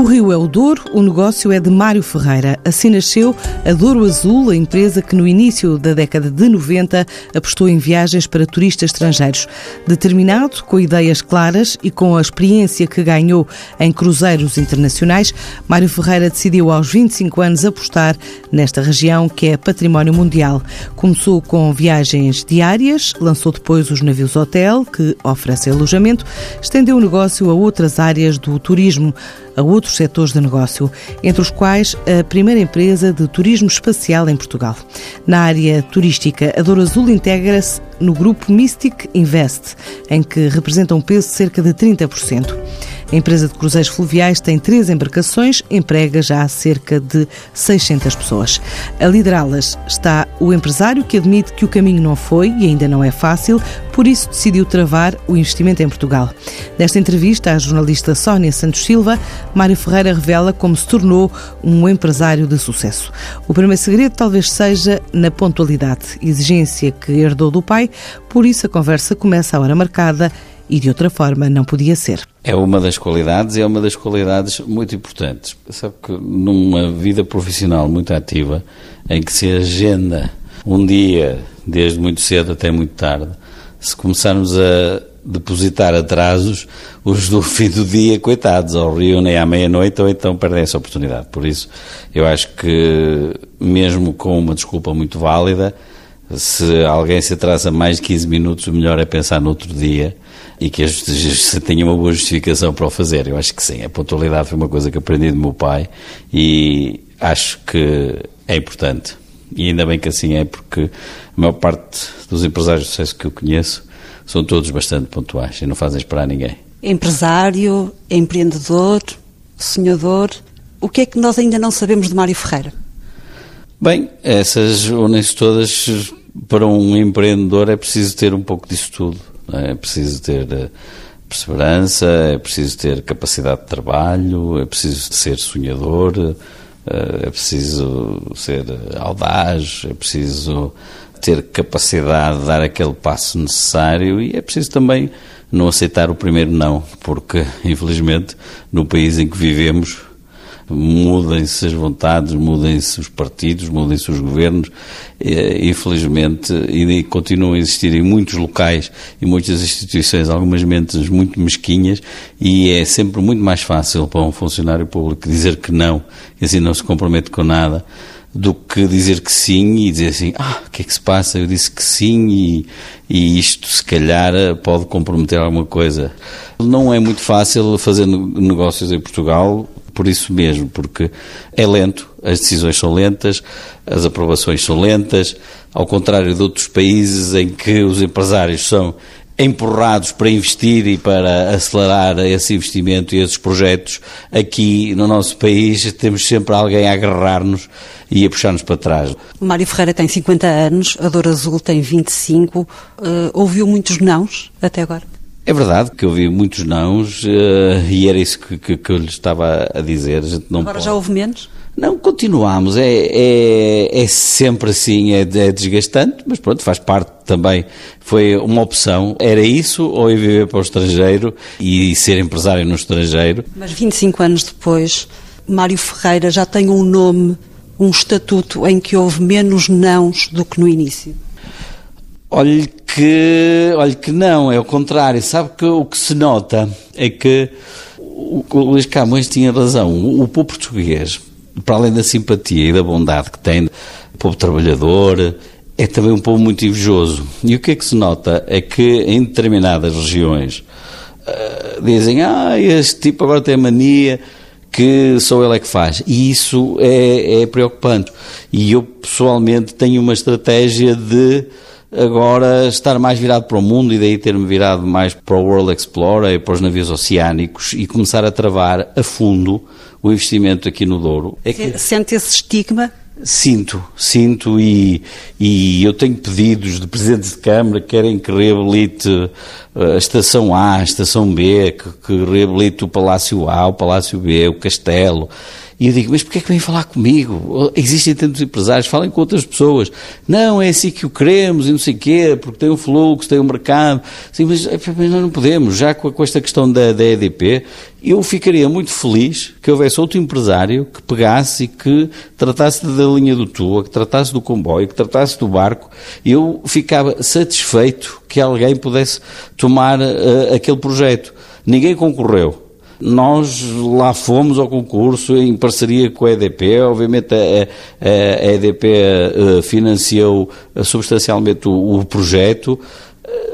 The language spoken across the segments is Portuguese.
O rio é o Douro, o negócio é de Mário Ferreira. Assim nasceu a Douro Azul, a empresa que no início da década de 90 apostou em viagens para turistas estrangeiros. Determinado, com ideias claras e com a experiência que ganhou em cruzeiros internacionais, Mário Ferreira decidiu aos 25 anos apostar nesta região que é património mundial. Começou com viagens diárias, lançou depois os navios hotel, que oferecem alojamento, estendeu o negócio a outras áreas do turismo a outros setores de negócio, entre os quais a primeira empresa de turismo espacial em Portugal. Na área turística, a Douro Azul integra-se no grupo Mystic Invest, em que representa um peso de cerca de 30%. A empresa de cruzeiros fluviais tem três embarcações, emprega já cerca de 600 pessoas. A liderá-las está o empresário que admite que o caminho não foi e ainda não é fácil, por isso decidiu travar o investimento em Portugal. Nesta entrevista à jornalista Sónia Santos Silva, Mário Ferreira revela como se tornou um empresário de sucesso. O primeiro segredo talvez seja na pontualidade, exigência que herdou do pai, por isso a conversa começa à hora marcada e de outra forma não podia ser. É uma das qualidades e é uma das qualidades muito importantes. Sabe que numa vida profissional muito ativa, em que se agenda um dia, desde muito cedo até muito tarde, se começarmos a depositar atrasos, os do fim do dia, coitados, ou reúnem à meia-noite ou então perdem essa oportunidade. Por isso, eu acho que, mesmo com uma desculpa muito válida, se alguém se atrasa mais de 15 minutos, o melhor é pensar no outro dia e que se tenha uma boa justificação para o fazer. Eu acho que sim. A pontualidade foi uma coisa que aprendi do meu pai e acho que é importante. E ainda bem que assim é, porque a maior parte dos empresários de sucesso que eu conheço são todos bastante pontuais e não fazem esperar ninguém. Empresário, empreendedor, sonhador. O que é que nós ainda não sabemos de Mário Ferreira? Bem, essas unem-se todas para um empreendedor é preciso ter um pouco disso tudo. É? preciso ter eh, perseverança, é preciso ter capacidade de trabalho, é preciso ser sonhador, eh, é preciso ser audaz, é preciso ter capacidade de dar aquele passo necessário e é preciso também não aceitar o primeiro não, porque infelizmente no país em que vivemos mudem-se as vontades, mudem-se os partidos, mudem-se os governos, e, infelizmente, e continuam a existir em muitos locais e muitas instituições algumas mentes muito mesquinhas, e é sempre muito mais fácil para um funcionário público dizer que não, e assim não se compromete com nada, do que dizer que sim e dizer assim, ah, o que é que se passa? Eu disse que sim e, e isto se calhar pode comprometer alguma coisa. Não é muito fácil fazer negócios em Portugal por isso mesmo, porque é lento, as decisões são lentas, as aprovações são lentas, ao contrário de outros países em que os empresários são empurrados para investir e para acelerar esse investimento e esses projetos, aqui no nosso país temos sempre alguém a agarrar-nos e a puxar-nos para trás. Mário Ferreira tem 50 anos, a Dor Azul tem 25. Uh, eh, ouviu muitos nãos até agora? É verdade que eu vi muitos nãos uh, e era isso que, que, que, eu lhe estava a dizer. A Agora pode... já houve menos? Não, continuamos. É, é, é sempre assim, é, é, desgastante, mas pronto, faz parte também. Foi uma opção. Era isso ou ir viver para o estrangeiro e ser empresário no estrangeiro. Mas 25 anos depois, Mário Ferreira já tem um nome, um estatuto em que houve menos nãos do que no início. Olhe que, olhe que não, é o contrário. Sabe que o que se nota é que o, o Luís Camões tinha razão. O, o povo português, para além da simpatia e da bondade que tem, o povo trabalhador, é também um povo muito invejoso. E o que é que se nota é que em determinadas regiões uh, dizem, ah, este tipo agora tem mania que só ele é que faz. E isso é, é preocupante. E eu pessoalmente tenho uma estratégia de agora estar mais virado para o mundo e daí ter-me virado mais para o World Explorer e para os navios oceânicos e começar a travar a fundo o investimento aqui no Douro. É que... Sente esse estigma? Sinto, sinto e, e eu tenho pedidos de presidentes de Câmara que querem que reabilite a Estação A, a Estação B, que, que o Palácio A, o Palácio B, o Castelo E eu digo, mas porquê é que vêm falar comigo? Existem tantos empresários, falem com outras pessoas. Não, é assim que o queremos e não sei o quê, porque tem um fluxo, tem um mercado. Sim, mas, mas nós não podemos. Já com, com esta questão da, da EDP, eu ficaria muito feliz que houvesse outro empresário que pegasse e que tratasse da linha do Tua, que tratasse do comboio, que tratasse do barco. Eu ficava satisfeito que alguém pudesse tomar uh, aquele projeto. Ninguém concorreu. Nós lá fomos ao concurso em parceria com a EDP, obviamente a, a, a EDP uh, financiou uh, substancialmente o, o projeto,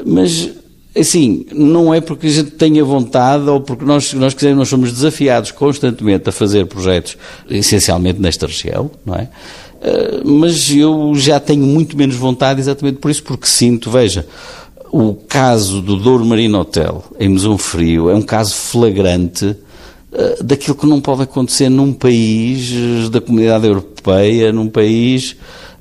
mas assim, não é porque a gente tenha vontade ou porque nós, nós quisermos, nós somos desafiados constantemente a fazer projetos, essencialmente nesta região, não é? Mas eu já tenho muito menos vontade exatamente por isso, porque sinto, veja, o caso do Douro Marino Hotel, em Mesão Frio, é um caso flagrante uh, daquilo que não pode acontecer num país eh, da comunidade europeia, num país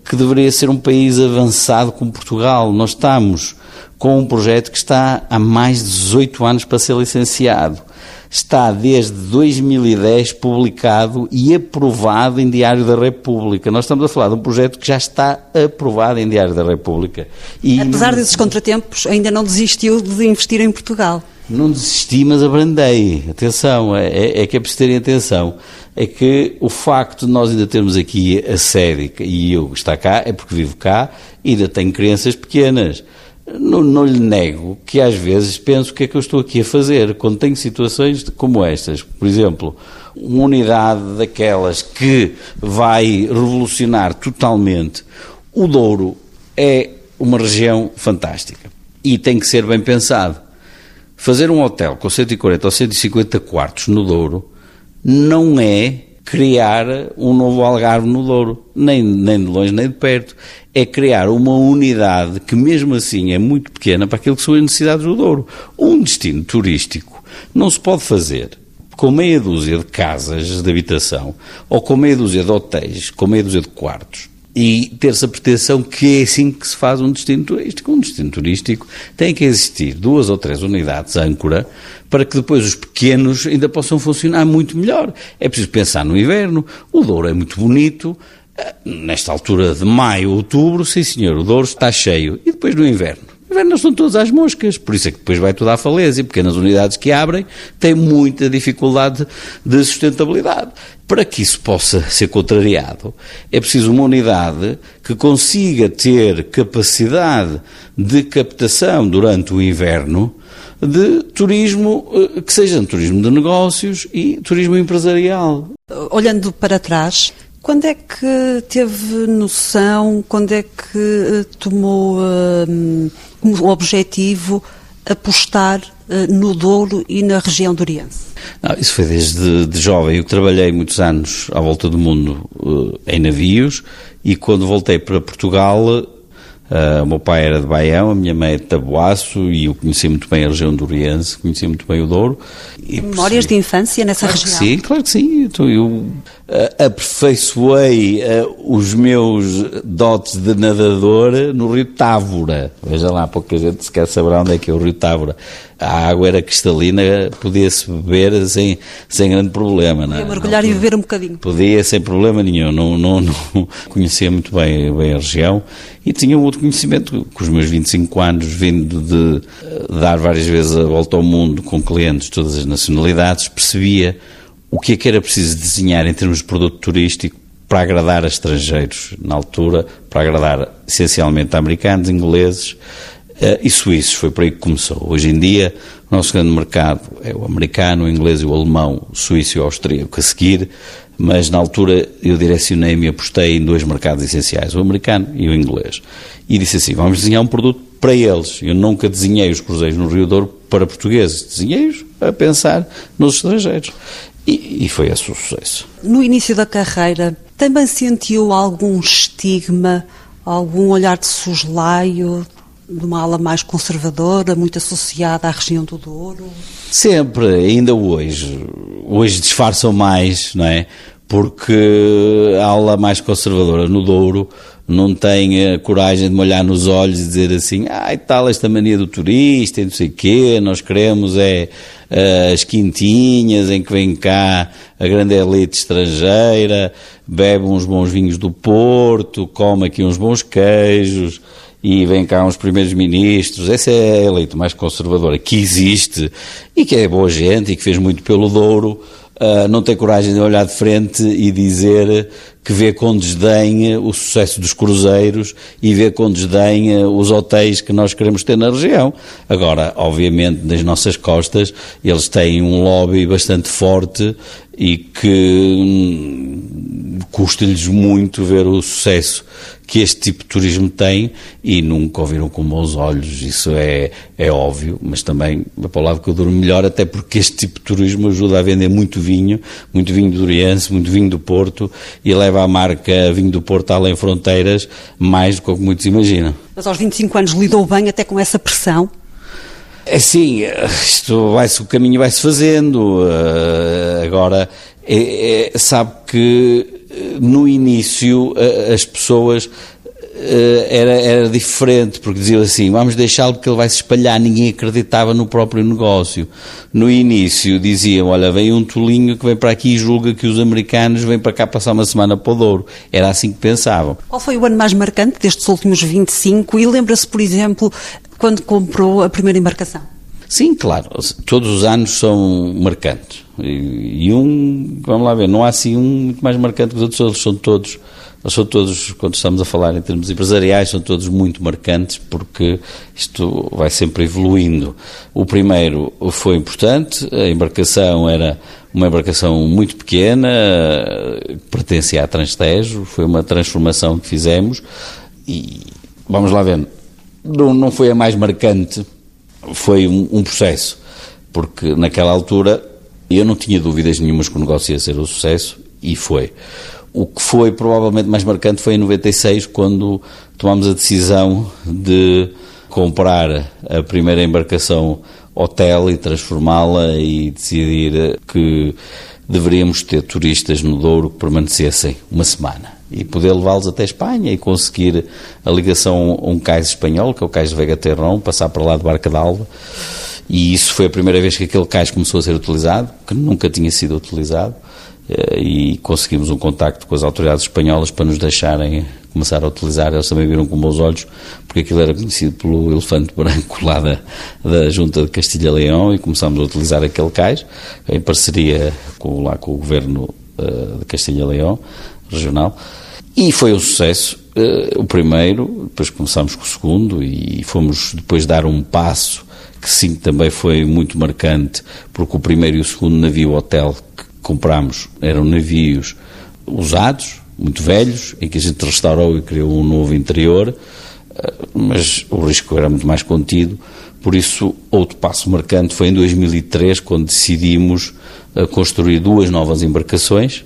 que deveria ser um país avançado como Portugal. Nós estamos com um projeto que está há mais de 18 anos para ser licenciado está desde 2010 publicado e aprovado em Diário da República. Nós estamos a falar de um projeto que já está aprovado em Diário da República. E Apesar desses contratempos, ainda não desistiu de investir em Portugal. Não desisti, mas abrandei. Atenção, é, é, é que é preciso terem atenção. É que o facto de nós ainda termos aqui a sede e eu estar cá, é porque vivo cá e ainda tenho crianças pequenas. Não, não, lhe nego que às vezes penso o que é que eu estou aqui a fazer quando tenho situações como estas. Por exemplo, uma unidade daquelas que vai revolucionar totalmente. O Douro é uma região fantástica e tem que ser bem pensado. Fazer um hotel com 140 ou 150 quartos no Douro não é criar um novo Algarve no Douro, nem, nem de longe nem de perto. É criar uma unidade que, mesmo assim, é muito pequena para aquilo que são as necessidades do Douro. Um destino turístico não se pode fazer com meia dúzia de casas de habitação ou com meia dúzia de hotéis, com meia dúzia de quartos e ter-se a pretensão que é assim que se faz um destino turístico. Um destino turístico tem que existir duas ou três unidades âncora para que depois os pequenos ainda possam funcionar muito melhor. É preciso pensar no inverno. O Douro é muito bonito. Ah, nesta altura de maio, outubro, sim senhor, o Douro está cheio. E depois no inverno? Inverno estão todas às moscas, por isso é que depois vai tudo à falência. Pequenas unidades que abrem têm muita dificuldade de sustentabilidade. Para que isso possa ser contrariado, é preciso uma unidade que consiga ter capacidade de captação durante o inverno de turismo eh, que seja turismo de negócios e turismo empresarial. Olhando para trás, quando é que teve noção, quando é que eh, tomou uh, como objetivo apostar uh, no Douro e na região doriense? Não, isso foi desde de jovem. Eu trabalhei muitos anos à volta do mundo uh, em navios e quando voltei para Portugal Uh, o meu pai era de Baião, a minha mãe é de Taboaço e eu conheci muito bem a região do Oriente, conheci muito bem o Douro. E Memórias de infância nessa claro região? sim, claro que sim. Então eu uh, aperfeiçoei uh, os meus dotes de nadador no Rio Távora. Veja lá, pouca gente sequer saberá onde é que é o Rio Távora. A água era cristalina, podia-se beber sem, sem grande problema. Podia não, mergulhar não, e beber um bocadinho. Podia, sem problema nenhum. Não, não, não conhecia muito bem, bem a região e tinha um outro conhecimento, com os meus 25 anos, vindo de uh, dar várias vezes a volta ao mundo com clientes de todas as nacionalidades, percebia o que é que era preciso desenhar em termos de produto turístico para agradar a estrangeiros na altura, para agradar essencialmente a americanos, ingleses e suíços. Foi por aí que começou. Hoje em dia, o nosso grande mercado é o americano, o inglês o alemão, o suíço e o austríaco a seguir mas na altura eu direcionei-me e apostei em dois mercados essenciais, o americano e o inglês. E disse assim: vamos desenhar um produto para eles. Eu nunca desenhei os cruzeiros no Rio Douro para portugueses, desenhei-os a pensar nos estrangeiros. E, e foi esse o sucesso. No início da carreira, também sentiu algum estigma, algum olhar de soslaio de uma ala mais conservadora, muito associada à região do Douro? Sempre, ainda hoje. Hoje disfarçam mais, não é? porque a aula mais conservadora no Douro não tem a coragem de me olhar nos olhos e dizer assim, ah, e tal, esta mania do turista e não sei o quê, nós queremos é uh, as quintinhas em que vem cá a grande elite estrangeira, bebe uns bons vinhos do Porto, come aqui uns bons queijos, e vem cá uns primeiros ministros, essa é a elite mais conservadora que existe e que é boa gente e que fez muito pelo Douro, uh, não tem coragem de olhar de frente e dizer que vê com desdém o sucesso dos cruzeiros e vê com desdém os hotéis que nós queremos ter na região. Agora, obviamente, nas nossas costas, eles têm um lobby bastante forte e que hum, custa-lhes muito ver o sucesso que este tipo de turismo tem e nunca ouviram com bons olhos, isso é, é óbvio, mas também, para o lado que eu durmo melhor, até porque este tipo de turismo ajuda a vender muito vinho, muito vinho do Oriente, muito vinho do Porto e leva a marca Vinho do Porto além fronteiras mais do que muitos imaginam. Mas aos 25 anos lidou bem até com essa pressão? É sim, isto vai-se, o caminho vai-se fazendo. Uh, agora, é, é, sabe que eh, no início uh, as pessoas era, era diferente, porque diziam assim: vamos deixá-lo porque ele vai se espalhar. Ninguém acreditava no próprio negócio. No início diziam: olha, vem um tolinho que vem para aqui e julga que os americanos vêm para cá passar uma semana para o Douro. Era assim que pensavam. Qual foi o ano mais marcante destes últimos 25? E lembra-se, por exemplo, quando comprou a primeira embarcação? Sim, claro. Todos os anos são marcantes. E, e um, vamos lá ver, não há assim um muito mais marcante que os outros, são todos são todos, quando estamos a falar em termos empresariais, são todos muito marcantes porque isto vai sempre evoluindo. O primeiro foi importante, a embarcação era uma embarcação muito pequena, pertencia à Transtejo, foi uma transformação que fizemos e vamos lá ver, não, não foi a mais marcante, foi um, um processo, porque naquela altura eu não tinha dúvidas nenhumas que o negócio ia ser um sucesso e foi. O que foi provavelmente mais marcante foi em 96, quando tomámos a decisão de comprar a primeira embarcação hotel e transformá-la e decidir que deveríamos ter turistas no Douro que permanecessem uma semana e poder levá-los até Espanha e conseguir a ligação a um cais espanhol, que é o cais de Vega Terrão, passar para lá de Barca d'Alva. E isso foi a primeira vez que aquele cais começou a ser utilizado, que nunca tinha sido utilizado. Eh, e conseguimos um contacto com as autoridades espanholas para nos deixarem começar a utilizar. Eles também viram com bons olhos, porque aquilo era conhecido pelo elefante branco lá da, da Junta de Castilha-Leão e começámos a utilizar aquele cais em parceria com, lá com o governo uh, de Castilha-Leão regional. E foi um sucesso, uh, o primeiro, depois começámos com o segundo e fomos depois dar um passo que sim também foi muito marcante, porque o primeiro e o segundo navio hotel que comprámos eram navios usados, muito velhos, em que a gente restaurou e criou um novo interior, eh, mas o risco era muito mais contido. Por isso, outro passo marcante foi em 2003, quando decidimos eh, construir duas novas embarcações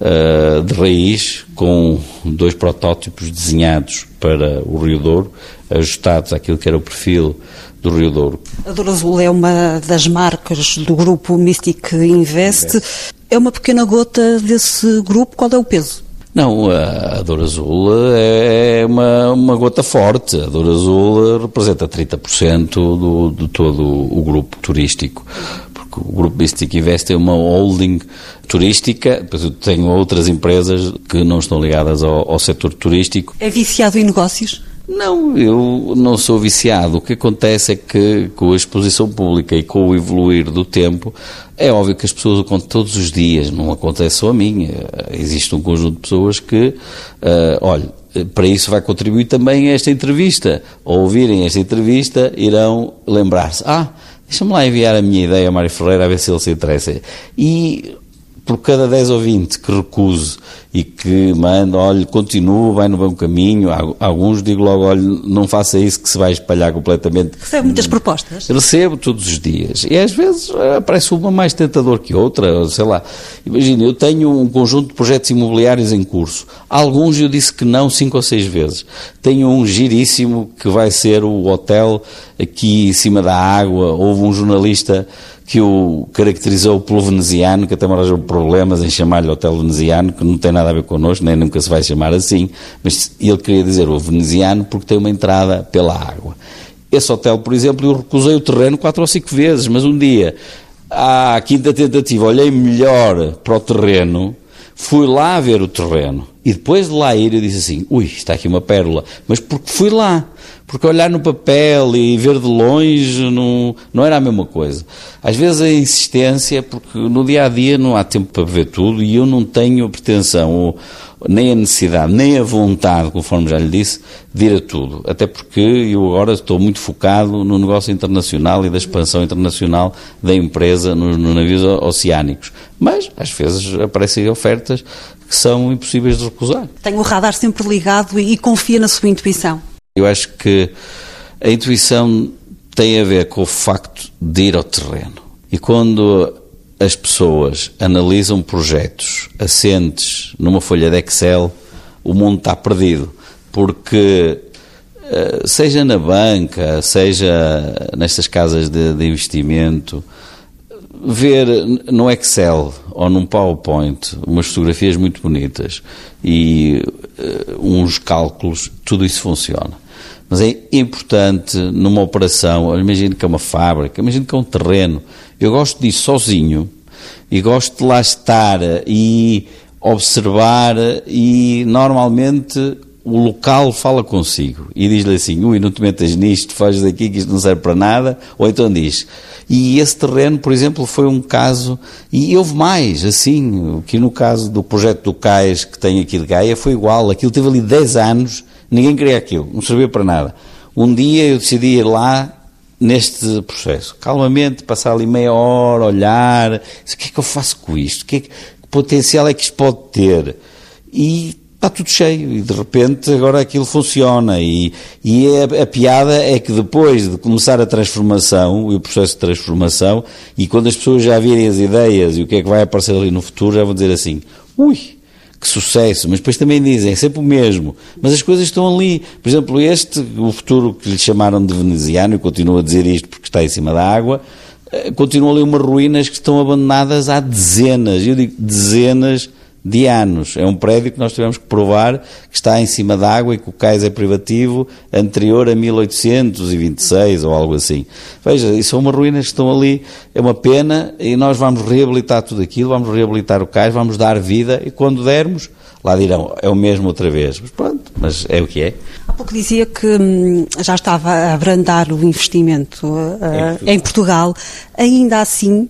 eh, de raiz, com dois protótipos desenhados para o Rio Douro, ajustados àquilo que era o perfil do Rio Douro. A Douro Azul é uma das marcas do grupo Mystic Invest. Invest. É uma pequena gota desse grupo, qual é o peso? Não, a Dor Azul é uma, uma gota forte. A Dor Azul representa 30% do, de todo o grupo turístico. Porque o Grupo Mystic Invest é uma holding turística, depois eu tenho outras empresas que não estão ligadas ao, ao setor turístico. É viciado em negócios? Não, eu não sou viciado. O que acontece é que com a exposição pública e com o evoluir do tempo, é óbvio que as pessoas o contam todos os dias, não acontece só a mim. Eh, existe um conjunto de pessoas que, uh, olha, para isso vai contribuir também esta entrevista. Ao ouvirem esta entrevista, irão lembrar-se: ah, deixa-me lá enviar a minha ideia ao Mário Ferreira a ver se ele se interessa. E por cada 10 ou 20 que recuse e que manda, olha, continua, vai no bom caminho, alguns digo logo, olha, não faça isso que se vai espalhar completamente. Recebe muitas propostas? Recebo todos os dias. E às vezes aparece uma mais tentador que outra, sei lá. Imagina, eu tenho um conjunto de projetos imobiliários em curso. Alguns eu disse que não cinco ou seis vezes. Tenho um giríssimo que vai ser o hotel aqui em cima da água. Houve um jornalista que o caracterizou pelo veneziano, que até me arranjou problemas em chamar-lhe Hotel Veneziano, que não tem nada a ver connosco, nem nunca se vai chamar assim, mas ele queria dizer o veneziano porque tem uma entrada pela água. Esse hotel, por exemplo, eu recusei o terreno quatro ou cinco vezes, mas um dia, à quinta tentativa, olhei melhor para o terreno, fui lá ver o terreno, e depois de lá ir eu disse assim, ui, está aqui uma pérola, mas porque fui lá, porque olhar no papel e ver de longe não, não era a mesma coisa. Às vezes a insistência, porque no dia a dia não há tempo para ver tudo e eu não tenho a pretensão, nem a necessidade, nem a vontade, conforme já lhe disse, de ir a tudo. Até porque eu agora estou muito focado no negócio internacional e da expansão internacional da empresa nos, nos navios oceânicos. Mas às vezes aparecem ofertas que são impossíveis de recusar. Tem o radar sempre ligado e, e confia na sua intuição. Eu acho que a intuição tem a ver com o facto de ir ao terreno. E quando as pessoas analisam projetos assentes numa folha de Excel, o mundo está perdido. Porque, eh, seja na banca, seja nestas casas de, de investimento, ver no Excel ou num PowerPoint umas fotografias muito bonitas e uh, uns cálculos, tudo isso funciona. Mas é importante numa operação, imagino que é uma fábrica, imagino que é um terreno. Eu gosto disso sozinho e gosto de lá estar e observar e normalmente o local fala consigo e diz-lhe assim, ui, não te metas nisto, fazes daqui que isto não serve para nada, ou então diz. E esse terreno, por exemplo, foi um caso, e houve mais, assim, que no caso do projeto do CAIS que tem aqui de Gaia foi igual, aquilo teve ali 10 anos Ninguém queria aquilo, não servia para nada. Um dia eu decidi ir lá neste processo, calmamente, passar ali meia hora, olhar, o que é que eu faço com isto? Que, é que, que potencial é que isto pode ter? E está tudo cheio e de repente agora aquilo funciona. E, e a, a, piada é que depois de começar a transformação e o processo de transformação e quando as pessoas já virem as ideias e o que é que vai aparecer ali no futuro já vão dizer assim, ui, que sucesso, mas depois também dizem, é sempre o mesmo, mas as coisas estão ali. Por exemplo, este, o futuro que lhe chamaram de veneziano, e continuo a dizer isto porque está em cima da água, eh, continuam ali umas ruínas que estão abandonadas há dezenas, eu digo dezenas de anos. É um prédio que nós tivemos que provar que está em cima da água e que o cais é privativo anterior a 1826 ou algo assim. Veja, isso são umas ruínas que estão ali, é uma pena e nós vamos reabilitar tudo aquilo, vamos reabilitar o cais, vamos dar vida e quando dermos, lá dirão, é o mesmo outra vez. Mas pronto, mas é o que é. Há pouco dizia que hum, já estava a abrandar o investimento uh, em, Portugal. em Portugal. Ainda assim,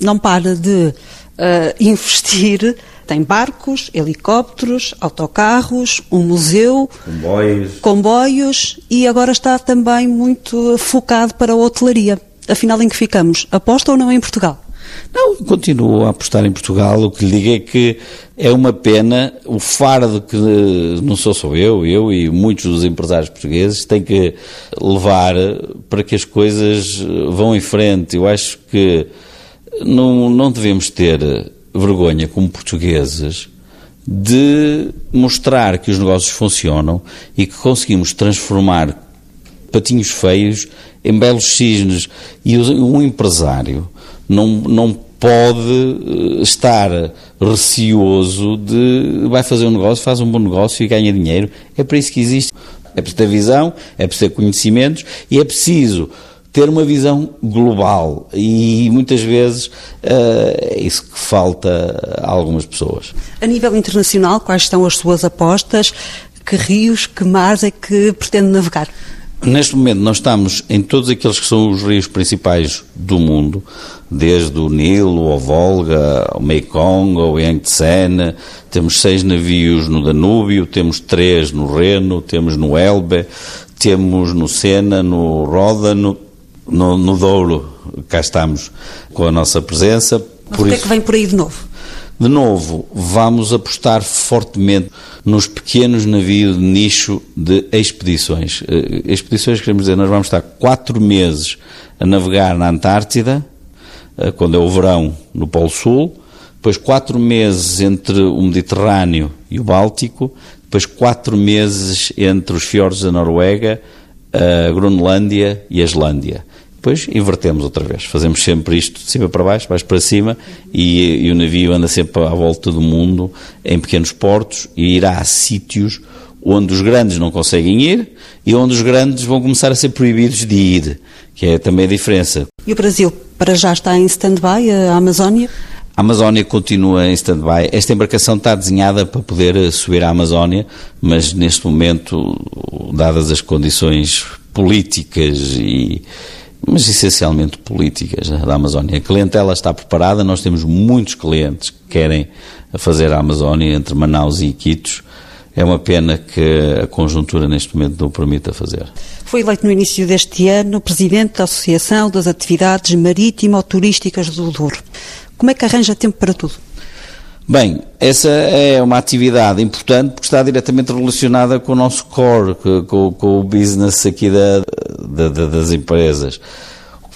não para de uh, investir tem barcos, helicópteros, autocarros, um museu, comboios. comboios e agora está também muito focado para a hotelaria. Afinal, em que ficamos? Aposta ou não em Portugal? Não, continuo a apostar em Portugal. O que lhe digo é que é uma pena o fardo que não sou só eu, eu e muitos dos empresários portugueses têm que levar para que as coisas vão em frente. Eu acho que não, não devemos ter vergonha, como portugueses, de mostrar que os negócios funcionam e que conseguimos transformar patinhos feios em belos cisnes. E um empresário não, não pode eh, estar receoso de vai fazer um negócio, faz um bom negócio e ganha dinheiro. É para isso que existe. É preciso ter visão, é preciso ter conhecimentos e é preciso ter uma visão global e muitas vezes uh, é isso que falta a algumas pessoas. A nível internacional, quais estão as suas apostas? Que rios, que mares é que pretende navegar? Neste momento nós estamos em todos aqueles que são os rios principais do mundo, desde o Nilo, ao Volga, ao Mekong, ao Yangtze, temos seis navios no Danúbio, temos três no Reno, temos no Elbe, temos no Sena, no Ródano, no, no Douro, cá estamos com a nossa presença. Mas por o que isso, é que vem por aí de novo? De novo, vamos apostar fortemente nos pequenos navios de nicho de expedições. Uh, expedições, queremos dizer, nós vamos estar quatro meses a navegar na Antártida, uh, quando é o verão no Polo Sul, depois quatro meses entre o Mediterrâneo e o Báltico, depois quatro meses entre os fiordes da Noruega, a Groenlândia e a Islândia. Depois invertemos outra vez. Fazemos sempre isto de cima para baixo, baixo para cima, e, e o navio anda sempre à volta do mundo, em pequenos portos, e irá a sítios onde os grandes não conseguem ir e onde os grandes vão começar a ser proibidos de ir, que é também a diferença. E o Brasil, para já está em stand-by, a Amazónia? A Amazónia continua em stand-by. Esta embarcação está desenhada para poder eh, subir à Amazónia, mas neste momento, dadas as condições políticas e mas essencialmente políticas da Amazónia. A clientela está preparada, nós temos muitos clientes que querem fazer a Amazónia entre Manaus e Iquitos. É uma pena que a conjuntura neste momento não permita fazer. Foi eleito no início deste ano presidente da Associação das Atividades Marítimo-Turísticas do Douro. Como é que arranja tempo para tudo? Bem, essa é uma atividade importante porque está diretamente relacionada com o nosso core, com, com o business aqui da, da, das empresas.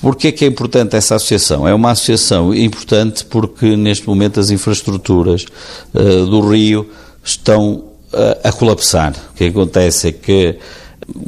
Porquê é que é importante essa associação? É uma associação importante porque neste momento as infraestruturas uh, do Rio estão uh, a colapsar. O que acontece é que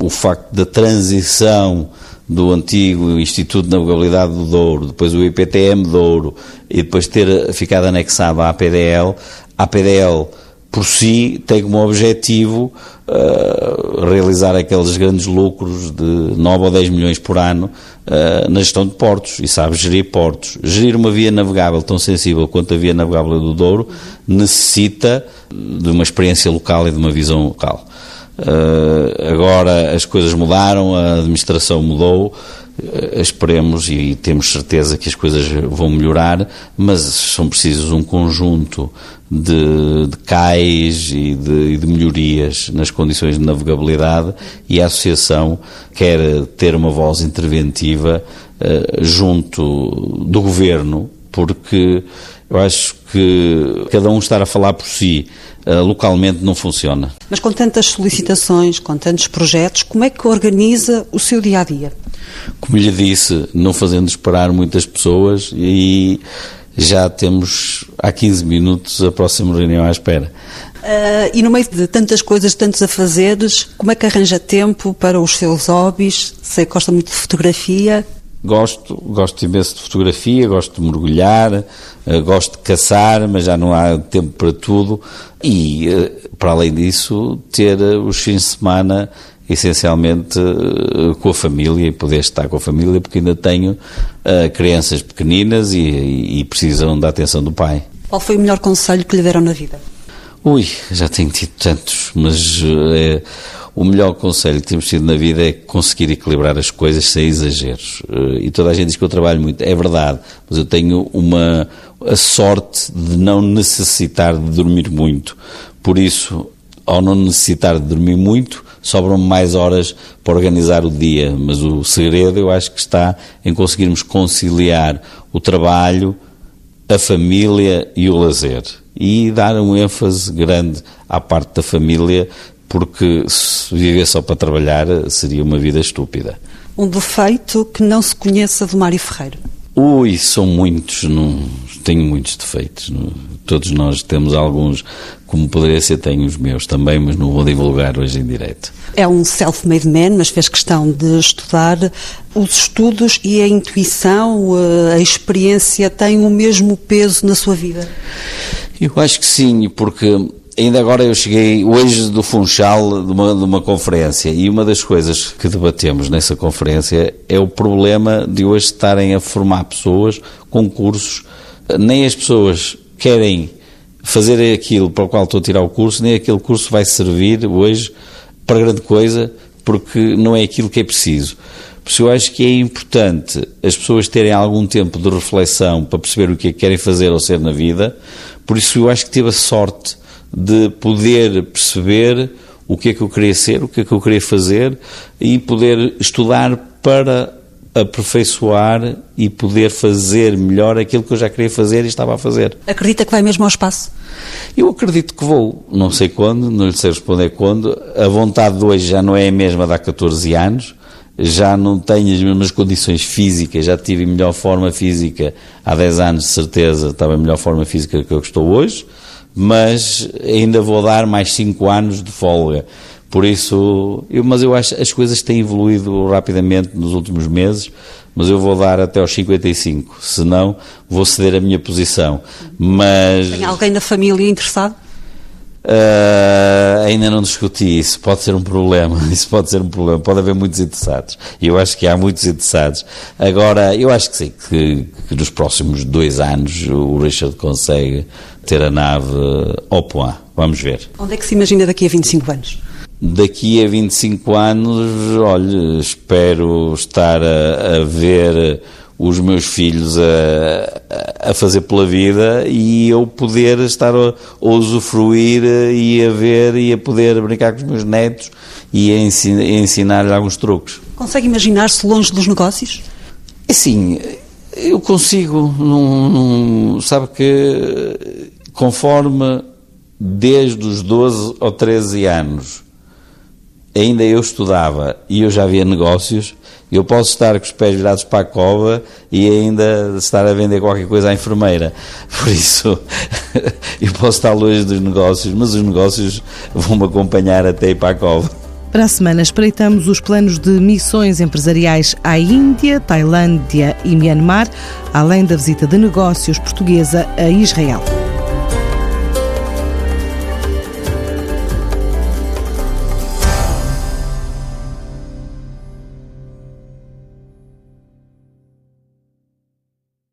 o facto da transição do antigo Instituto de Navegabilidade do Douro, depois o IPTM Douro e depois ter ficado anexado à APDL, a APDL por si tem como objetivo uh, realizar aqueles grandes lucros de 9 ou 10 milhões por ano uh, na gestão de portos e sabe gerir portos. Gerir uma via navegável tão sensível quanto a via navegável do Douro necessita de uma experiência local e de uma visão local. Uh, agora as coisas mudaram, a administração mudou, uh, esperemos e temos certeza que as coisas vão melhorar, mas são precisos um conjunto de, de cais e de, de, melhorias nas condições de navegabilidade e a Associação quer ter uma voz interventiva uh, junto do Governo, porque eu acho que cada um estar a falar por si uh, localmente não funciona. Mas com tantas solicitações, com tantos projetos, como é que organiza o seu dia a dia? Como lhe disse, não fazendo esperar muitas pessoas e já temos há 15 minutos a próxima reunião à espera. Uh, e no meio de tantas coisas, tantos afazeres, como é que arranja tempo para os seus hobbies? Sei que gosta muito de fotografia. Gosto, gosto imenso de fotografia, gosto de mergulhar, uh, gosto de caçar, mas já não há tempo para tudo. E, uh, para além disso, ter os fins de semana essencialmente com a família e poder estar com a família, porque ainda tenho uh, crianças pequeninas e, e, precisam da atenção do pai. Qual foi o melhor conselho que lhe deram na vida? Ui, já tenho tido tantos, mas uh, o melhor conselho que temos tido na vida é conseguir equilibrar as coisas sem exageros. Uh, e toda a gente diz que eu trabalho muito, é verdade, mas eu tenho uma a sorte de não necessitar de dormir muito. Por isso, ao não necessitar de dormir muito, sobram mais horas para organizar o dia, mas o segredo eu acho que está em conseguirmos conciliar o trabalho, a família e o lazer. E dar um ênfase grande à parte da família, porque se viver só para trabalhar seria uma vida estúpida. Um defeito que não se conheça do Mário Ferreira. Ui, são muitos, não, tenho muitos defeitos. Não, todos nós temos alguns, como poderia ser, tenho os meus também, mas não vou divulgar hoje em direto. É um self-made man, mas fez questão de estudar. Os estudos e a intuição, eh, a experiência têm o mesmo peso na sua vida? Eu acho que sim, porque Ainda agora eu cheguei hoje do Funchal de uma, de uma conferência e uma das coisas que debatemos nessa conferência é o problema de hoje estarem a formar pessoas com cursos. Nem as pessoas querem fazer aquilo para o qual estou a tirar o curso, nem aquele curso vai servir hoje para grande coisa, porque não é aquilo que é preciso. Por isso eu acho que é importante as pessoas terem algum tempo de reflexão para perceber o que é que querem fazer ou ser na vida. Por isso eu acho que tive a sorte de poder perceber o que é que eu queria ser, o que é que eu queria fazer e poder estudar para aperfeiçoar e poder fazer melhor aquilo que eu já queria fazer e estava a fazer. Acredita que vai mesmo ao espaço? Eu acredito que vou, não sei quando, não lhe sei responder quando. A vontade de hoje já não é a mesma de há 14 anos, já não tenho as mesmas condições físicas, já tive melhor forma física há 10 anos, de certeza, estava em melhor forma física que eu estou hoje mas ainda vou dar mais cinco anos de folga, Por isso, eu, mas eu acho que as coisas têm evoluído rapidamente nos últimos meses, mas eu vou dar até aos 55, senão vou ceder a minha posição. Mas Tem alguém na família interessado? Uh, ainda não discuti isso, pode ser um problema, isso pode ser um problema, pode haver muitos interessados, e eu acho que há muitos interessados. Agora, eu acho que sim, que, que nos próximos dois anos o Richard consegue ter a nave ao point, vamos ver. Onde é que se imagina daqui a 25 anos? Daqui a 25 anos, olha, espero estar a, a ver os meus filhos a, a fazer pela vida e eu poder estar a, a usufruir e a ver e a poder brincar com os meus netos e a, ensin, ensinar-lhes alguns truques. Consegue imaginar-se longe dos negócios? Assim, eu consigo, num, num, sabe que conforme desde os 12 ou 13 anos ainda eu estudava e eu já via negócios, eu posso estar com os pés virados para a cova e ainda estar a vender qualquer coisa à enfermeira. Por isso, eu posso estar longe dos negócios, mas os negócios vão-me acompanhar até ir para a cova. Para a semana, espreitamos os planos de missões empresariais à Índia, Tailândia e Myanmar, além da visita de negócios portuguesa a Israel.